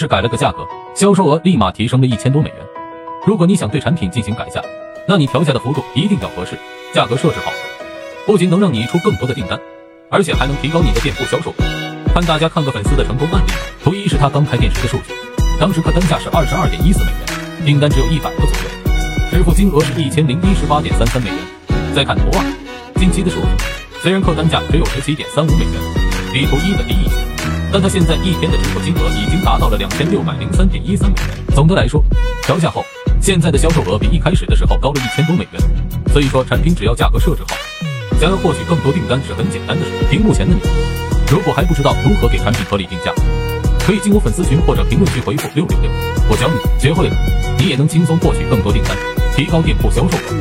是改了个价格，销售额立马提升了一千多美元。如果你想对产品进行改价，那你调价的幅度一定要合适，价格设置好，不仅能让你出更多的订单，而且还能提高你的店铺销售。看大家看个粉丝的成功案例，图一是他刚开店时的数据，当时客单价是二十二点一四美元，订单只有一百个左右，支付金额是一千零一十八点三三美元。再看图二，近期的数据，虽然客单价只有十七点三五美元，比图一的低一些，但他现在一天的支付金额已经达到了两千六百零三点一三美元。总的来说，调价后，现在的销售额比一开始的时候高了一千多美元。所以说，产品只要价格设置好，想要获取更多订单是很简单的事。屏幕前的你。如果还不知道如何给产品合理定价，可以进我粉丝群或者评论区回复六六六，我教你，学会了，你也能轻松获取更多订单，提高店铺销售额。